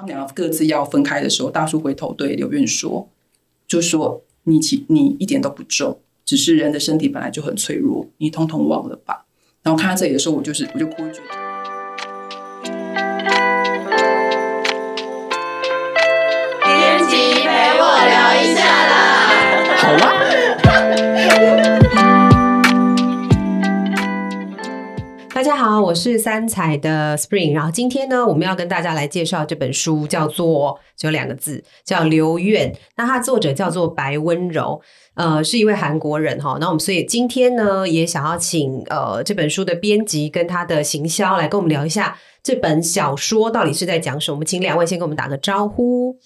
他们两个各自要分开的时候，大叔回头对刘院说：“就说你其你一点都不重，只是人的身体本来就很脆弱，你通通忘了吧。”然后看到这里的时候，我就是我就哭一句。编辑陪我聊一下啦。好啊。好，我是三彩的 Spring。然后今天呢，我们要跟大家来介绍这本书，叫做只有两个字，叫《留愿》。那它作者叫做白温柔，呃，是一位韩国人哈。那我们所以今天呢，也想要请呃这本书的编辑跟他的行销来跟我们聊一下这本小说到底是在讲什么。我们请两位先跟我们打个招呼。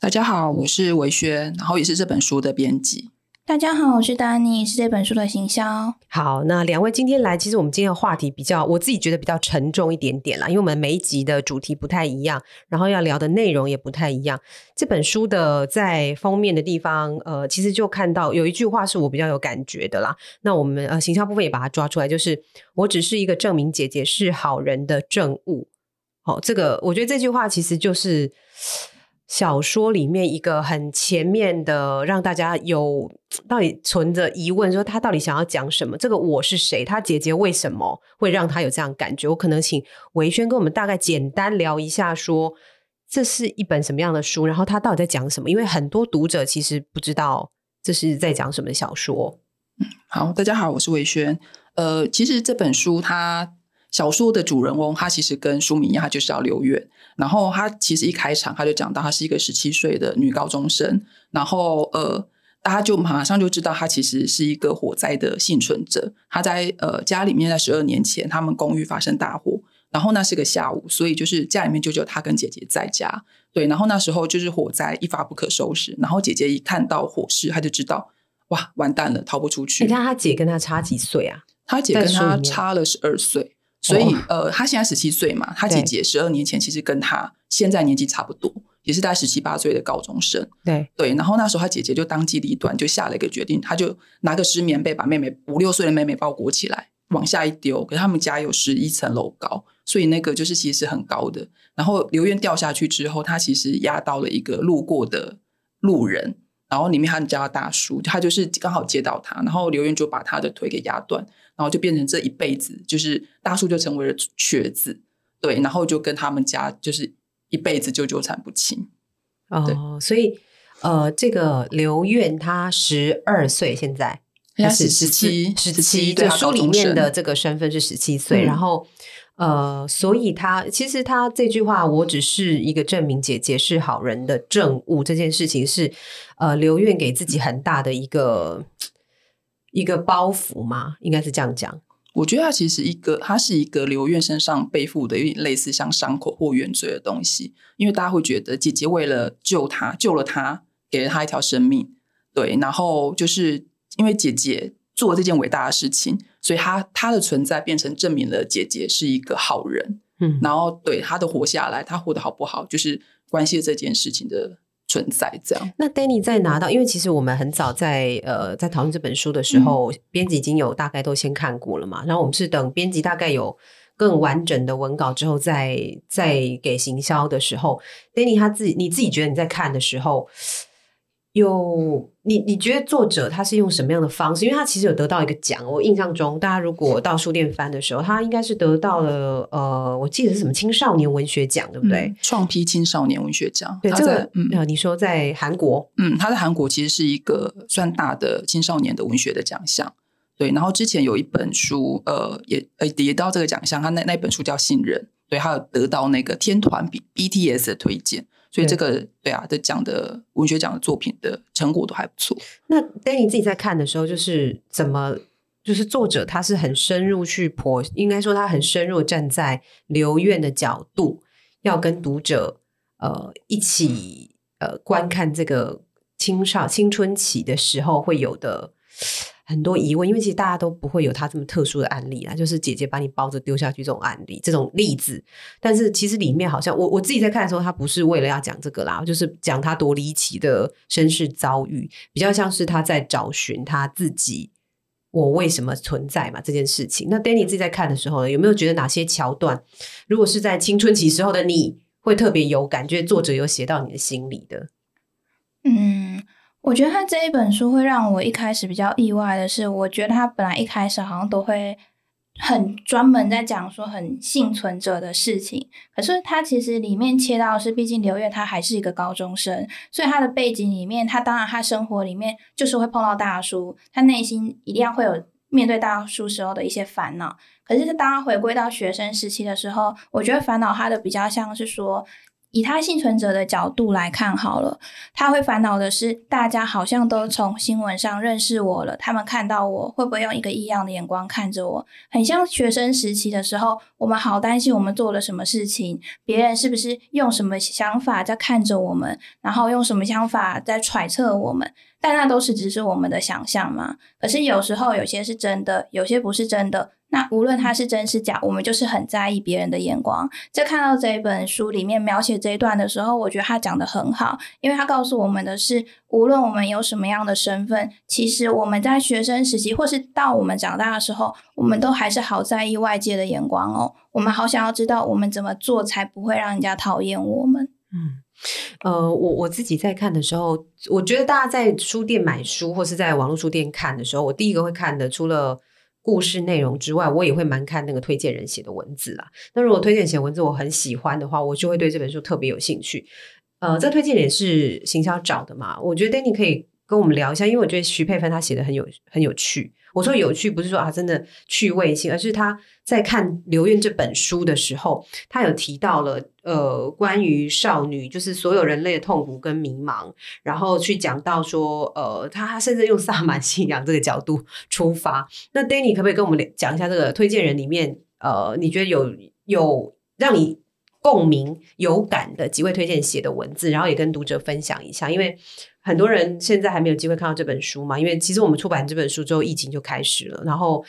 大家好，我是维轩，然后也是这本书的编辑。大家好，我是丹尼，是这本书的行销。好，那两位今天来，其实我们今天的话题比较，我自己觉得比较沉重一点点啦，因为我们每一集的主题不太一样，然后要聊的内容也不太一样。这本书的在封面的地方，呃，其实就看到有一句话是我比较有感觉的啦。那我们呃行销部分也把它抓出来，就是我只是一个证明姐姐是好人的证物。好，这个我觉得这句话其实就是。小说里面一个很前面的，让大家有 到底存着疑问，说他到底想要讲什么？这个我是谁？他姐姐为什么会让他有这样感觉？我可能请维轩跟我们大概简单聊一下，说这是一本什么样的书，然后他到底在讲什么？因为很多读者其实不知道这是在讲什么小说。嗯，好，大家好，我是维轩。呃，其实这本书它。小说的主人翁，他其实跟书名一样，他就是要留远。然后他其实一开场他就讲到，他是一个十七岁的女高中生。然后呃，大家就马上就知道，他其实是一个火灾的幸存者。他在呃家里面，在十二年前，他们公寓发生大火，然后那是个下午，所以就是家里面就只有他跟姐姐在家。对，然后那时候就是火灾一发不可收拾。然后姐姐一看到火势，她就知道哇，完蛋了，逃不出去。你看他姐跟他差几岁啊？他姐跟他差了十二岁。所以，呃，他现在十七岁嘛，他姐姐十二年前其实跟他现在年纪差不多，也是在十七八岁的高中生。对对，然后那时候他姐姐就当机立断，就下了一个决定，他就拿个湿棉被把妹妹五六岁的妹妹包裹起来，往下一丢。可是他们家有十一层楼高，所以那个就是其实很高的。然后刘院掉下去之后，他其实压到了一个路过的路人，然后里面他们家大叔，他就是刚好接到他，然后刘院就把他的腿给压断。然后就变成这一辈子，就是大树就成为了瘸子，对，然后就跟他们家就是一辈子就纠缠不清。哦，所以呃，这个刘院他十二岁，现在他是十七，十七，就书里面的这个身份是十七岁。然后呃，所以他其实他这句话，我只是一个证明姐姐是好人的证物，这件事情是呃刘院给自己很大的一个。一个包袱吗？应该是这样讲。我觉得它其实一个，它是一个刘院身上背负的，有点类似像伤口或原罪的东西。因为大家会觉得姐姐为了救他，救了他，给了他一条生命，对。然后就是因为姐姐做了这件伟大的事情，所以他他的存在变成证明了姐姐是一个好人。嗯，然后对他的活下来，他活得好不好，就是关系这件事情的。存在这样。那 Danny 在拿到，因为其实我们很早在呃在讨论这本书的时候，编辑已经有大概都先看过了嘛。然后我们是等编辑大概有更完整的文稿之后，再再给行销的时候，Danny 他自己你自己觉得你在看的时候。有你，你觉得作者他是用什么样的方式？因为他其实有得到一个奖，我印象中，大家如果到书店翻的时候，他应该是得到了呃，我记得是什么青少年文学奖，对不对？创批青少年文学奖。对，这个呃，你说在韩国，嗯，他在韩国其实是一个算大的青少年的文学的奖项。对，然后之前有一本书，呃，也呃得到这个奖项，他那那本书叫《信任》，对，他有得到那个天团 B BTS 的推荐。所以这个对啊，的讲的文学奖的作品的成果都还不错。那 Danny 自己在看的时候，就是怎么，就是作者他是很深入去剖，应该说他很深入站在留院的角度，要跟读者呃一起呃观看这个青少青春期的时候会有的。很多疑问，因为其实大家都不会有他这么特殊的案例啊，就是姐姐把你包着丢下去这种案例，这种例子。但是其实里面好像我我自己在看的时候，他不是为了要讲这个啦，就是讲他多离奇的身世遭遇，比较像是他在找寻他自己，我为什么存在嘛这件事情。那 Danny 自己在看的时候呢，有没有觉得哪些桥段，如果是在青春期时候的你会特别有感觉，作者有写到你的心里的？嗯，我觉得他这一本书会让我一开始比较意外的是，我觉得他本来一开始好像都会很专门在讲说很幸存者的事情，可是他其实里面切到的是，毕竟刘月他还是一个高中生，所以他的背景里面，他当然他生活里面就是会碰到大叔，他内心一定要会有面对大叔时候的一些烦恼。可是当他回归到学生时期的时候，我觉得烦恼他的比较像是说。以他幸存者的角度来看好了，他会烦恼的是，大家好像都从新闻上认识我了，他们看到我会不会用一个异样的眼光看着我？很像学生时期的时候，我们好担心我们做了什么事情，别人是不是用什么想法在看着我们，然后用什么想法在揣测我们？但那都是只是我们的想象嘛。可是有时候有些是真的，有些不是真的。那无论它是真是假，我们就是很在意别人的眼光。在看到这一本书里面描写这一段的时候，我觉得他讲的很好，因为他告诉我们的是，无论我们有什么样的身份，其实我们在学生时期，或是到我们长大的时候，我们都还是好在意外界的眼光哦。我们好想要知道我们怎么做才不会让人家讨厌我们。嗯，呃，我我自己在看的时候，我觉得大家在书店买书或是在网络书店看的时候，我第一个会看的，除了故事内容之外，我也会蛮看那个推荐人写的文字啦。那如果推荐写文字我很喜欢的话，我就会对这本书特别有兴趣。呃，这推荐人是行销找的嘛？我觉得 Danny 可以跟我们聊一下，因为我觉得徐佩芬她写的很有很有趣。我说有趣不是说啊真的趣味性，而是他在看《留院》这本书的时候，他有提到了呃关于少女，就是所有人类的痛苦跟迷茫，然后去讲到说呃他甚至用萨满信仰这个角度 出发。那 Danny 可不可以跟我们讲一下这个推荐人里面呃你觉得有有让你共鸣有感的几位推荐写的文字，然后也跟读者分享一下，因为。很多人现在还没有机会看到这本书嘛？因为其实我们出版这本书之后，疫情就开始了。然后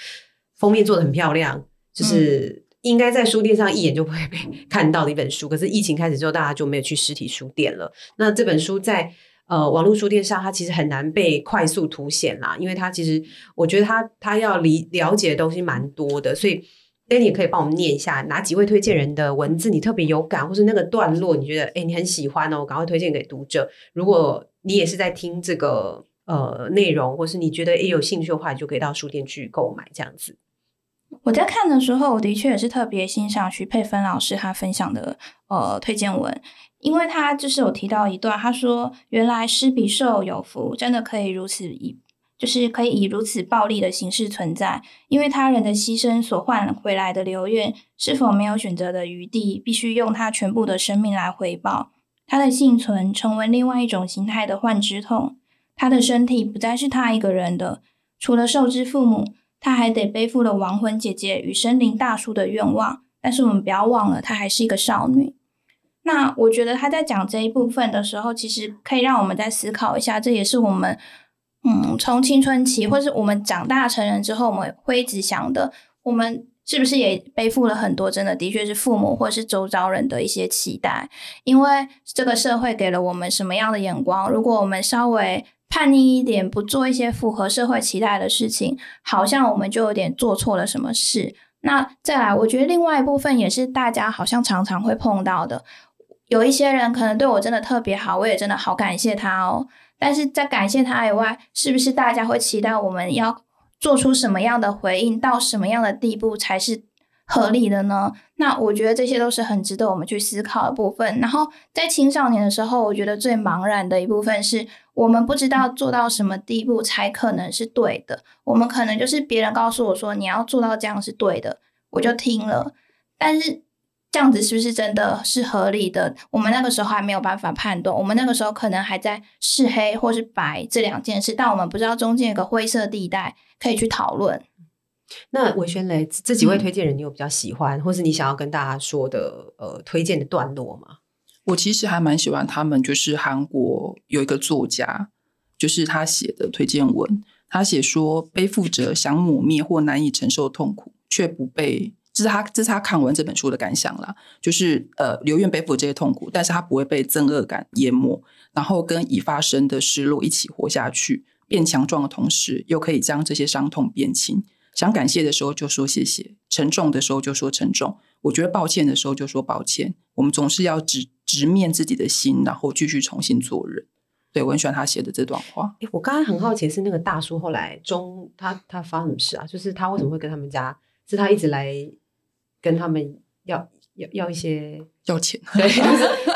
封面做的很漂亮，就是应该在书店上一眼就会被看到的一本书。可是疫情开始之后，大家就没有去实体书店了。那这本书在呃网络书店上，它其实很难被快速凸显啦，因为它其实我觉得它它要理了解的东西蛮多的。所以 Danny 可以帮我们念一下哪几位推荐人的文字，你特别有感，或是那个段落你觉得哎你很喜欢哦，赶快推荐给读者。如果你也是在听这个呃内容，或是你觉得也有兴趣的话，你就可以到书店去购买这样子。我在看的时候，我的确也是特别欣赏徐佩芬老师他分享的呃推荐文，因为他就是有提到一段，他说原来施比受有福，真的可以如此以就是可以以如此暴力的形式存在，因为他人的牺牲所换回来的留愿，是否没有选择的余地，必须用他全部的生命来回报。他的幸存成为另外一种形态的幻之痛，他的身体不再是他一个人的，除了受之父母，他还得背负了亡魂姐姐与森林大叔的愿望。但是我们不要忘了，她还是一个少女。那我觉得他在讲这一部分的时候，其实可以让我们再思考一下，这也是我们嗯，从青春期或是我们长大成人之后，我们会一直想的，我们。是不是也背负了很多？真的，的确是父母或是周遭人的一些期待，因为这个社会给了我们什么样的眼光？如果我们稍微叛逆一点，不做一些符合社会期待的事情，好像我们就有点做错了什么事。那再来，我觉得另外一部分也是大家好像常常会碰到的，有一些人可能对我真的特别好，我也真的好感谢他哦。但是在感谢他以外，是不是大家会期待我们要？做出什么样的回应，到什么样的地步才是合理的呢？那我觉得这些都是很值得我们去思考的部分。然后在青少年的时候，我觉得最茫然的一部分是我们不知道做到什么地步才可能是对的。我们可能就是别人告诉我说你要做到这样是对的，我就听了。但是这样子是不是真的是合理的？我们那个时候还没有办法判断。我们那个时候可能还在是黑或是白这两件事，但我们不知道中间有个灰色地带。可以去讨论。那韦轩雷这几位推荐人，你有比较喜欢，或是你想要跟大家说的呃推荐的段落吗？我其实还蛮喜欢他们，就是韩国有一个作家，就是他写的推荐文，他写说背负着想抹灭或难以承受痛苦，却不被，这是他这是他看完这本书的感想啦，就是呃留愿背负这些痛苦，但是他不会被憎恶感淹没，然后跟已发生的失落一起活下去。变强壮的同时，又可以将这些伤痛变轻，想感谢的时候就说谢谢，沉重的时候就说沉重，我觉得抱歉的时候就说抱歉。我们总是要直直面自己的心，然后继续重新做人。对我很喜欢他写的这段话。诶我刚刚很好奇，是那个大叔后来中他他发什么事啊？就是他为什么会跟他们家？是他一直来跟他们要要要一些要钱，对，是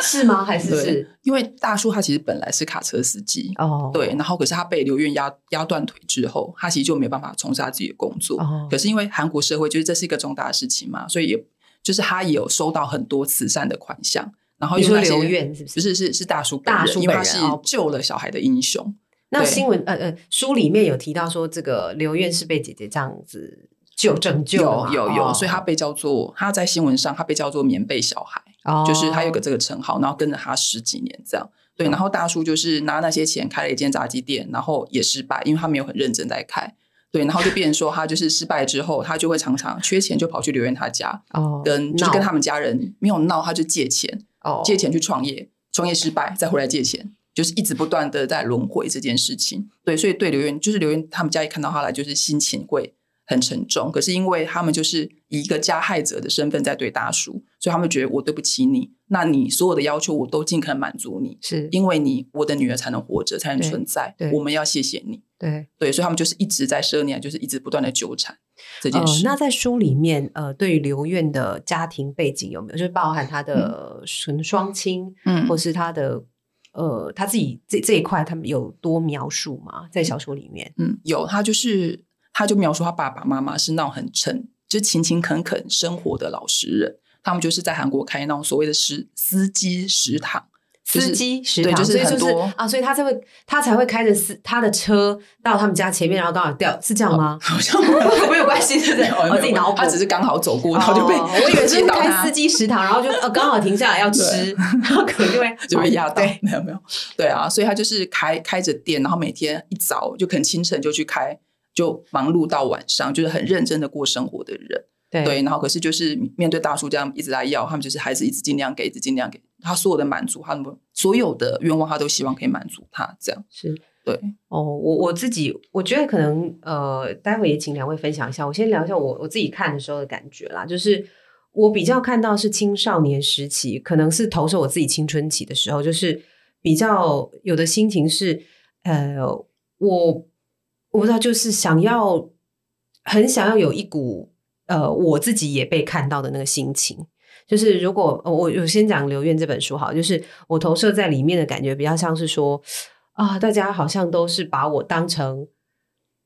是吗？还是是，因为大叔他其实本来是卡车司机，哦？对，然后可是他被刘院压压断腿之后，他其实就没有办法从事他自己的工作。哦可是因为韩国社会就是这是一个重大的事情嘛，所以也就是他也有收到很多慈善的款项，然后又说刘院是不是不是是是大叔大叔因为他是救了小孩的英雄。对那新闻呃呃书里面有提到说，这个刘院是被姐姐这样子救拯救有有有，哦所以他被叫做他在新闻上他被叫做棉被小孩，哦就是他有个这个称号，然后跟着他十几年这样。对，然后大叔就是拿那些钱开了一间炸鸡店，然后也失败，因为他没有很认真在开。对，然后就变成说他就是失败之后，他就会常常缺钱，就跑去刘院他家，哦跟就是跟他们家人没有闹，他就借钱，哦借钱去创业，创业失败再回来借钱，就是一直不断的在轮回这件事情。对，所以对刘院就是刘院他们家一看到他来，就是心情会很沉重。可是因为他们就是以一个加害者的身份在对大叔，所以他们觉得我对不起你，那你所有的要求我都尽可能满足你，是因为你我的女儿才能活着，才能存在对，我们要谢谢你。对对，所以他们就是一直在十二年，就是一直不断的纠缠这件呃事。那在书里面，呃，对于刘院的家庭背景有没有，就是包含他的纯双亲，嗯或是他的呃他自己这这一块，他们有多描述吗？在小说里面，嗯，有他就是他就描述他爸爸妈妈是那种很诚，就勤勤恳恳生活的老实人。他们就是在韩国开那种所谓的食司机食堂，就是司机食对，堂，就是所以很多啊，所以他才会他才会开着司他的车到他们家前面，然后刚好掉，是这样吗？好像没有关系，是不是？没有我自己脑补，他只是刚好走过，然后就被、哦我以为是开司机食堂，然后就呃刚好停下来要吃，然后可能就会 就被压到对，，没有没有，对啊，所以他就是开开着店，然后每天一早就可能清晨就去开，就忙碌到晚上，就是很认真的过生活的人。对对，然后可是就是面对大叔这样一直在要，他们就是还是一直尽量给，一直尽量给他所有的满足，他们所有的愿望，他都希望可以满足他，这样是对。哦，我我自己我觉得可能呃，待会也请两位分享一下。我先聊一下我我自己看的时候的感觉啦，就是我比较看到是青少年时期，可能是投射我自己青春期的时候，就是比较有的心情是呃，我我不知道，就是想要很想要有一股呃我自己也被看到的那个心情。就是如果呃我我先讲《刘院》这本书好，就是我投射在里面的感觉比较像是说啊，大家好像都是把我当成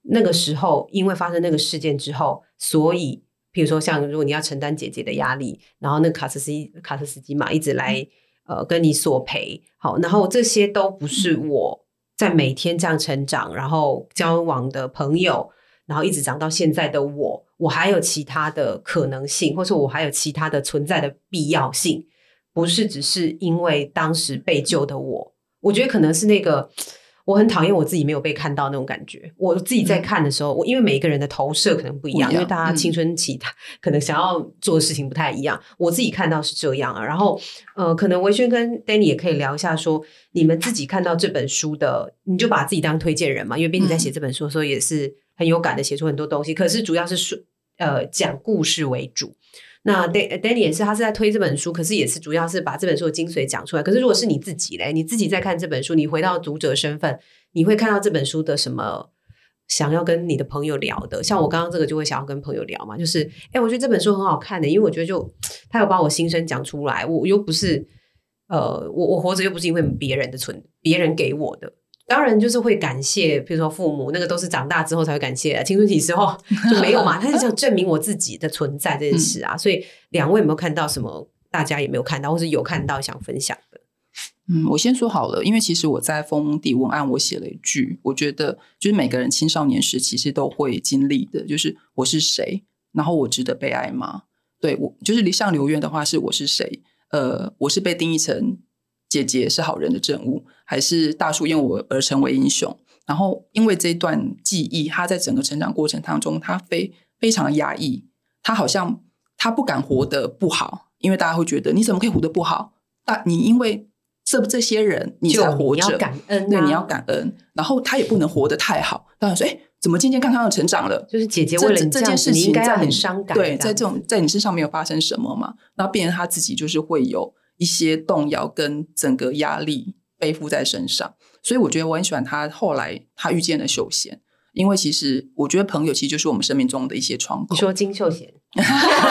那个时候，因为发生那个事件之后，所以比如说像如果你要承担姐姐的压力，然后那个卡车司机卡斯斯基嘛一直来呃跟你索赔，好，然后这些都不是我在每天这样成长，然后交往的朋友。然后一直长到现在的我，我还有其他的可能性，或者我还有其他的存在的必要性，不是只是因为当时被救的我。我觉得可能是那个我很讨厌我自己没有被看到那种感觉。我自己在看的时候，我因为每一个人的投射可能不一样，不一样因为大家青春期他可能想要做的事情不太一样。我自己看到是这样啊。然后呃，可能维轩跟 Danny 也可以聊一下说，你们自己看到这本书的，你就把自己当推荐人嘛，因为编辑在写这本书的时候也是。很有感的写出很多东西，可是主要是说呃讲故事为主。那 Danny 也是，他是在推这本书，可是也是主要是把这本书的精髓讲出来。可是如果是你自己嘞，你自己在看这本书，你回到读者身份，你会看到这本书的什么想要跟你的朋友聊的？像我刚刚这个就会想要跟朋友聊嘛，就是哎、我觉得这本书很好看的，因为我觉得就他有把我心声讲出来，我又不是呃，我我活着又不是因为别人的存，别人给我的。当然就是会感谢，比如说父母，那个都是长大之后才会感谢，青春期时候 就没有嘛。他是想证明我自己的存在这件事啊。所以两位有没有看到什么？大家也没有看到，或是有看到想分享的？嗯，我先说好了，因为其实我在封底文案我写了一句，我觉得就是每个人青少年时其实都会经历的，就是我是谁，然后我值得被爱吗？对我就是像刘渊的话是我是谁？呃，我是被定义成姐姐是好人的证物，还是大叔因为我而成为英雄？然后因为这一段记忆，他在整个成长过程当中，他非非常压抑，他好像他不敢活得不好，因为大家会觉得你怎么可以活得不好？但你因为这这些人你才活着，你要感恩啊对，你要感恩。然后他也不能活得太好，当然说，哎，怎么健健康康的成长了？就是姐姐为了这件事情在很伤感。对，在这种在你身上没有发生什么嘛，然后变成他自己就是会有一些动摇跟整个压力背负在身上，所以我觉得我很喜欢他后来他遇见了秀贤，因为其实我觉得朋友其实就是我们生命中的一些窗口。你说金秀贤，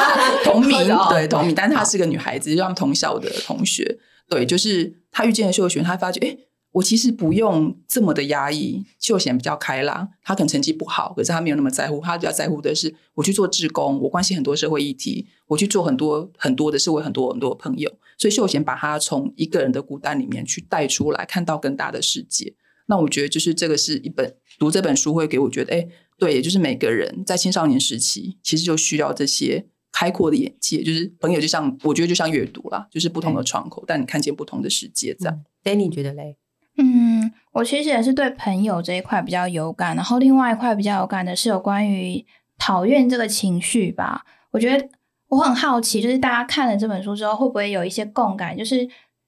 同名哦对同名，但是她是个女孩子，就是他们同校的同学。对，就是他遇见了秀贤，他发觉，哎，我其实不用这么的压抑。秀贤比较开朗，她可能成绩不好，可是她没有那么在乎，她比较在乎的是我去做志工，我关心很多社会议题，我去做很多很多的是为很多很多朋友。所以秀贤把他从一个人的孤单里面去带出来，看到更大的世界。那我觉得就是这个是一本读这本书会给我觉得，哎，对，也就是每个人在青少年时期，其实就需要这些开阔的眼界。就是朋友，就像我觉得就像阅读啦，就是不同的窗口，但你看见不同的世界。这样，Danny 觉得嘞？嗯，我其实也是对朋友这一块比较有感，然后另外一块比较有感的是有关于讨厌这个情绪吧。我觉得我很好奇，就是大家看了这本书之后，会不会有一些共感？就是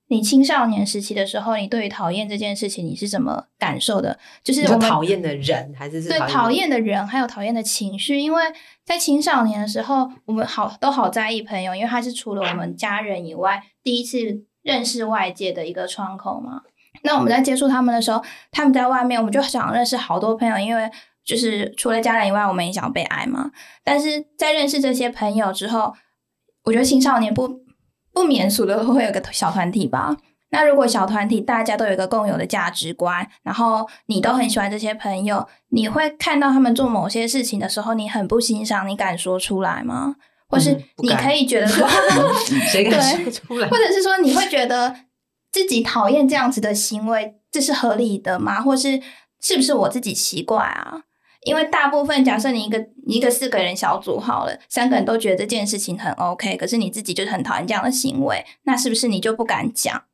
你青少年时期的时候，你对于讨厌这件事情，你是怎么感受的？就是你我们讨厌的人还是是对讨厌的人，还有讨厌的情绪，因为在青少年的时候，我们好都好在意朋友，因为他是除了我们家人以外第一次认识外界的一个窗口嘛。那我们在接触他们的时候，他们在外面，我们就想认识好多朋友，因为就是除了家人以外，我们也想被爱嘛。但是在认识这些朋友之后，我觉得青少年不不免俗的会有个小团体吧。那如果小团体大家都有一个共有的价值观，然后你都很喜欢这些朋友，你会看到他们做某些事情的时候，你很不欣赏，你敢说出来吗？或是你可以觉得说，谁 敢说出来？或者是说你会觉得自己讨厌这样子的行为，这是合理的吗？或是是不是我自己奇怪啊？因为大部分假设你一个一个四个人小组好了，三个人都觉得这件事情很 OK，可是你自己就是很讨厌这样的行为，那是不是你就不敢讲？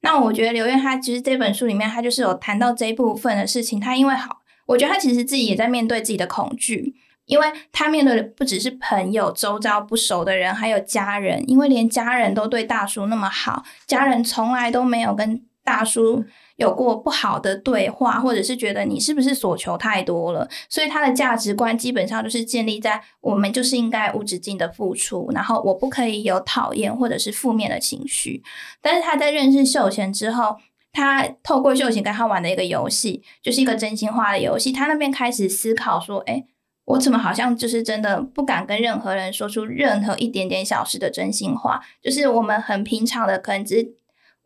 那我觉得刘苑他其实这本书里面他就是有谈到这一部分的事情，他因为好，我觉得他其实自己也在面对自己的恐惧，因为他面对的不只是朋友、周遭不熟的人，还有家人。因为连家人都对大叔那么好，家人从来都没有跟大叔有过不好的对话，或者是觉得你是不是所求太多了。所以他的价值观基本上就是建立在我们就是应该无止境的付出，然后我不可以有讨厌或者是负面的情绪。但是他在认识秀贤之后，他透过秀贤跟他玩的一个游戏，就是一个真心话的游戏。他那边开始思考说：“哎，我怎么好像就是真的不敢跟任何人说出任何一点点小事的真心话？就是我们很平常的，可能只是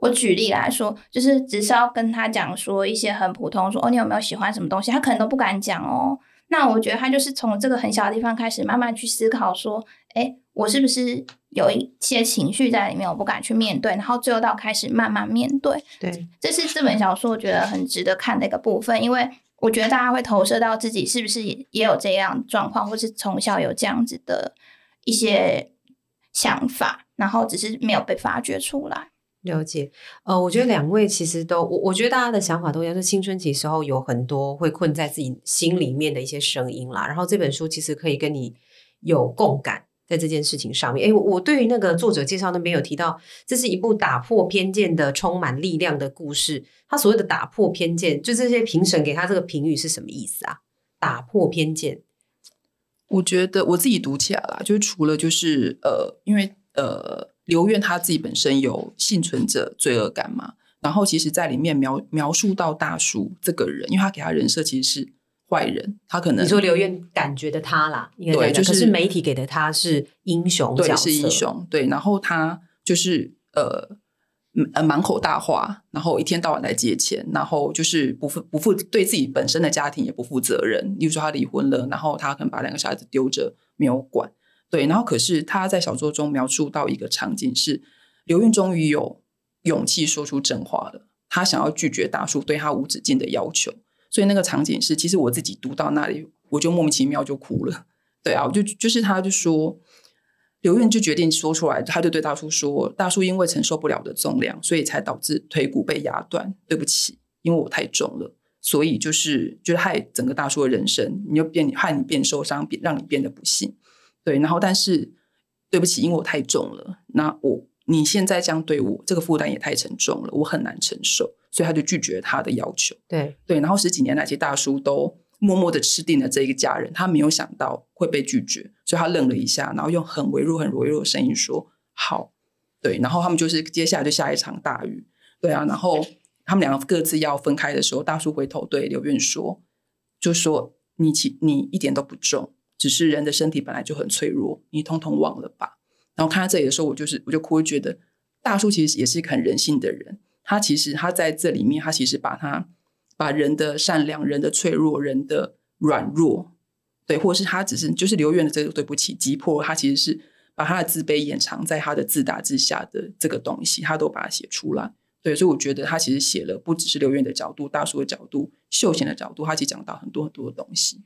我举例来说，就是只是要跟他讲说一些很普通，说哦，你有没有喜欢什么东西？他可能都不敢讲哦。那我觉得他就是从这个很小的地方开始，慢慢去思考说，哎，我是不是有一些情绪在里面，我不敢去面对，然后最后到开始慢慢面对。对，这是这本小说我觉得很值得看的一个部分，因为我觉得大家会投射到自己是不是也也有这样状况，或是从小有这样子的一些想法，然后只是没有被发掘出来。了解，呃，我觉得两位其实都，我我觉得大家的想法都一样，就青春期时候有很多会困在自己心里面的一些声音啦。然后这本书其实可以跟你有共感在这件事情上面。诶，我我对于那个作者介绍那边有提到，这是一部打破偏见的、充满力量的故事。他所谓的打破偏见，就这些评审给他这个评语是什么意思啊？打破偏见，我觉得我自己读起来啦，就是除了就是呃，因为呃，刘苑他自己本身有幸存者罪恶感嘛，然后其实在里面描描述到大叔这个人，因为他给他人设其实是坏人，他可能你说刘渊感觉的他啦，对就是可是媒体给的他是英雄对是英雄，对，然后他就是呃。嗯呃，满口大话，然后一天到晚来借钱，然后就是不负不负对自己本身的家庭也不负责任。例如说他离婚了，然后他可能把两个小孩子丢着没有管，对，然后可是他在小说中描述到一个场景是，刘运终于有勇气说出真话了，他想要拒绝大叔对他无止境的要求，所以那个场景是，其实我自己读到那里，我就莫名其妙就哭了。对啊，我就就是他就说，刘运就决定说出来，他就对大叔说：“大叔因为承受不了的重量，所以才导致腿骨被压断。对不起，因为我太重了，所以就是就是害整个大叔的人生，你就变害你变受伤，变让你变得不幸。对，然后但是对不起，因为我太重了，那我你现在这样对我，这个负担也太沉重了，我很难承受，所以他就拒绝他的要求。对对，然后十几年来，其实大叔都默默的吃定了这一个家人，他没有想到会被拒绝，所以他愣了一下，然后用很微弱、很微弱的声音说：“好。”对，然后他们就是接下来就下一场大雨，对啊，然后他们两个各自要分开的时候，大叔回头对刘院说：“就说你其你一点都不重，只是人的身体本来就很脆弱，你通通忘了吧。”然后看到这里的时候，我就是我就哭，觉得大叔其实也是一个很人性的人，他其实他在这里面，他其实把他把人的善良、人的脆弱、人的软弱，对，或者是他只是就是刘院的这个对不起急迫，他其实是。把他的自卑掩藏在他的自大之下的这个东西，他都把它写出来。对，所以我觉得他其实写了不只是刘院的角度、大叔的角度、秀贤的角度，他其实讲到很多很多的东西。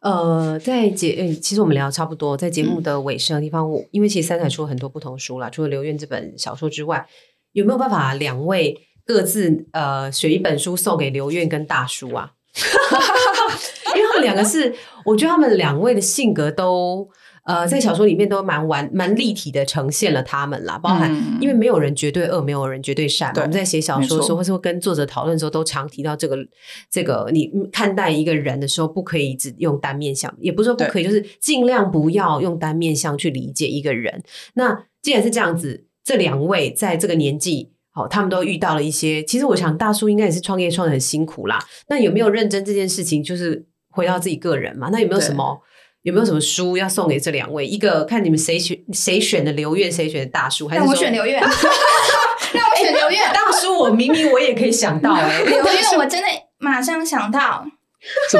呃，在节，其实我们聊差不多，在节目的尾声的地方，我因为其实三彩出了很多不同书啦，除了刘院这本小说之外，有没有办法两位各自呃选一本书送给刘院跟大叔啊？因为他们两个是，我觉得他们两位的性格都。呃，在小说里面都蛮完蛮立体的呈现了他们啦，包含因为没有人绝对恶，没有人绝对善。我们在写小说的时候，或是跟作者讨论的时候，都常提到这个这个，你看待一个人的时候，不可以只用单面相，也不是说不可以，就是尽量不要用单面相去理解一个人。那既然是这样子，这两位在这个年纪，好，他们都遇到了一些。其实我想，大叔应该也是创业创的很辛苦啦。那有没有认真这件事情？就是回到自己个人嘛？那有没有什么？有没有什么书要送给这两位？一个看你们谁选谁选的刘院，谁选的大叔？还是我选刘院？让我选刘院。大叔，我明明我也可以想到哎，刘院我真的马上想到，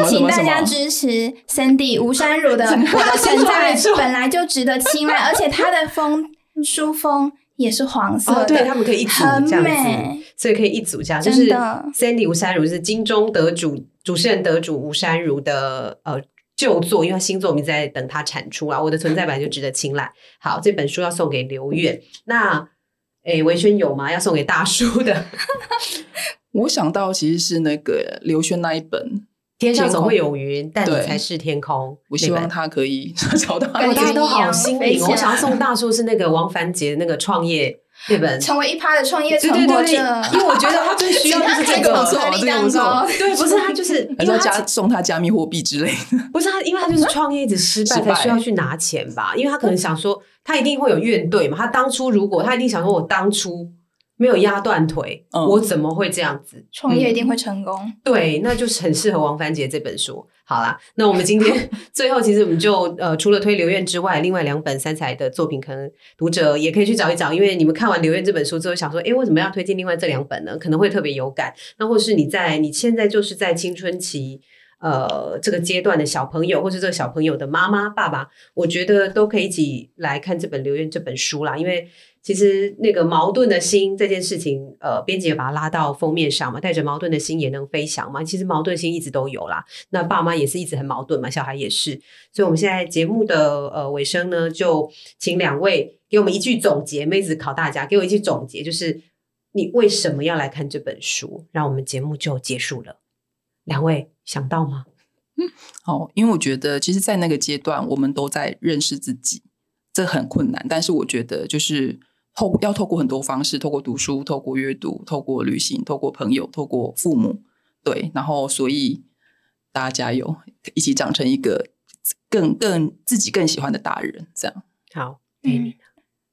请大家支持 Cindy 吴山如的《我的存在本来就值得青睐》，而且他的封书封也是黄色的，对他们可以一组这样子，所以可以一组这样。就是 Cindy 吴山如是金钟得主，主持人得主吴山如的呃。就做，因为新作我们在等它产出啊。我的存在本来就值得青睐。好，这本书要送给刘远。那，诶，维轩有吗？要送给大叔的？我想到其实是那个刘轩那一本《天上总会有云，但你才是天空》。我希望他可以找到。大家都好心灵。我想要送大叔是那个王凡杰那个创业。对本成为一趴的创业成果者，因为我觉得他最需要 就是这个，这个不错。对，不是他就是，因为加送他加密货币之类的，不是他，因为他就是创业一直失败才需要去拿钱吧？因为他可能想说，他一定会有怨怼嘛。他当初如果他一定想说，我当初。没有压断腿，我怎么会这样子？创业一定会成功。对，那就是很适合王凡杰这本书。好啦，那我们今天 最后其实我们就呃，除了推刘院之外，另外两本三彩的作品，可能读者也可以去找一找。因为你们看完刘院这本书之后，想说，哎，为什么要推荐另外这两本呢？可能会特别有感。那或是你在你现在就是在青春期呃这个阶段的小朋友，或是这个小朋友的妈妈、爸爸，我觉得都可以一起来看这本留言这本书啦，因为。其实那个矛盾的心这件事情，呃，编辑也把它拉到封面上嘛，带着矛盾的心也能飞翔嘛。其实矛盾心一直都有啦。那爸妈也是一直很矛盾嘛，小孩也是。所以，我们现在节目的呃尾声呢，就请两位给我们一句总结。妹子考大家，给我一句总结，就是你为什么要来看这本书？让我们节目就结束了。两位想到吗？嗯，好，因为我觉得，其实，在那个阶段，我们都在认识自己，这很困难。但是，我觉得就是。透要透过很多方式，透过读书，透过阅读，透过旅行，透过朋友，透过父母，对，然后所以大家加油，一起长成一个更更自己更喜欢的大人，这样好。嗯，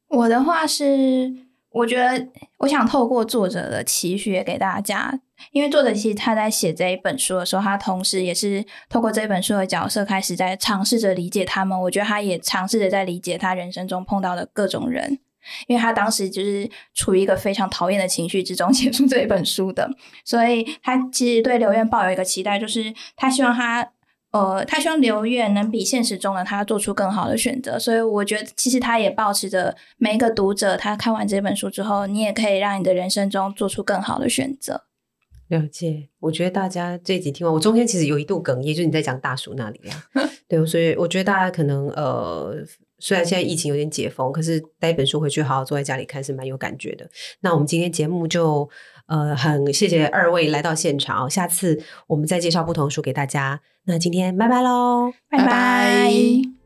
我的话是，我觉得我想透过作者的期许给大家，因为作者其实他在写这一本书的时候，他同时也是透过这本书的角色开始在尝试着理解他们。我觉得他也尝试着在理解他人生中碰到的各种人。因为他当时就是处于一个非常讨厌的情绪之中 写出这一本书的，所以他其实对刘院抱有一个期待，就是他希望他呃，他希望刘院能比现实中的他做出更好的选择。所以我觉得，其实他也保持着每一个读者，他看完这本书之后，你也可以让你的人生中做出更好的选择。了解，我觉得大家这集听完，我中间其实有一度哽咽，就是你在讲大叔那里啊，对，所以我觉得大家可能呃。虽然现在疫情有点解封，可是带一本书回去好好坐在家里看是蛮有感觉的。那我们今天节目就呃很谢谢二位来到现场，下次我们再介绍不同书给大家。那今天拜拜喽，拜拜。